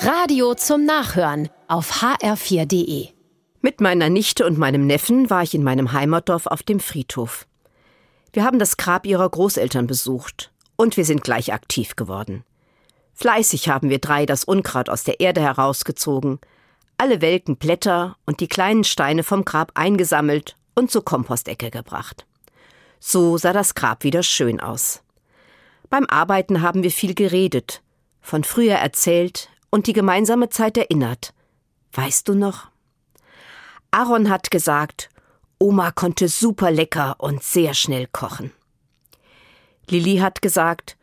Radio zum Nachhören auf hr4.de. Mit meiner Nichte und meinem Neffen war ich in meinem Heimatdorf auf dem Friedhof. Wir haben das Grab ihrer Großeltern besucht und wir sind gleich aktiv geworden. Fleißig haben wir drei das Unkraut aus der Erde herausgezogen, alle welken Blätter und die kleinen Steine vom Grab eingesammelt und zur Kompostecke gebracht. So sah das Grab wieder schön aus. Beim Arbeiten haben wir viel geredet, von früher erzählt und die gemeinsame Zeit erinnert. Weißt du noch? Aaron hat gesagt, Oma konnte super lecker und sehr schnell kochen. Lilly hat gesagt,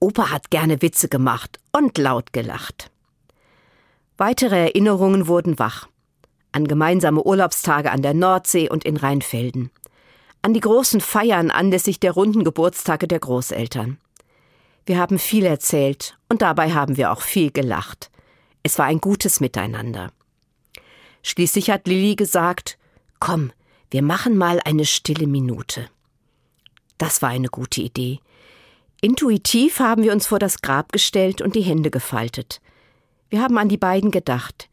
Opa hat gerne Witze gemacht und laut gelacht. Weitere Erinnerungen wurden wach. An gemeinsame Urlaubstage an der Nordsee und in Rheinfelden. An die großen Feiern anlässlich der runden Geburtstage der Großeltern. Wir haben viel erzählt und dabei haben wir auch viel gelacht. Es war ein gutes Miteinander. Schließlich hat Lilly gesagt, komm, wir machen mal eine stille Minute. Das war eine gute Idee. Intuitiv haben wir uns vor das Grab gestellt und die Hände gefaltet. Wir haben an die beiden gedacht,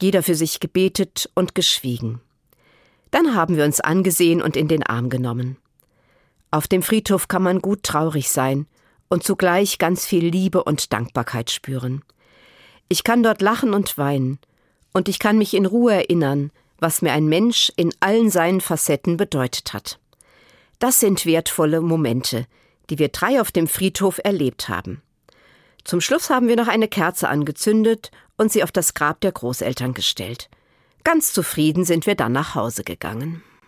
jeder für sich gebetet und geschwiegen. Dann haben wir uns angesehen und in den Arm genommen. Auf dem Friedhof kann man gut traurig sein und zugleich ganz viel Liebe und Dankbarkeit spüren. Ich kann dort lachen und weinen, und ich kann mich in Ruhe erinnern, was mir ein Mensch in allen seinen Facetten bedeutet hat. Das sind wertvolle Momente, die wir drei auf dem Friedhof erlebt haben. Zum Schluss haben wir noch eine Kerze angezündet und sie auf das Grab der Großeltern gestellt. Ganz zufrieden sind wir dann nach Hause gegangen.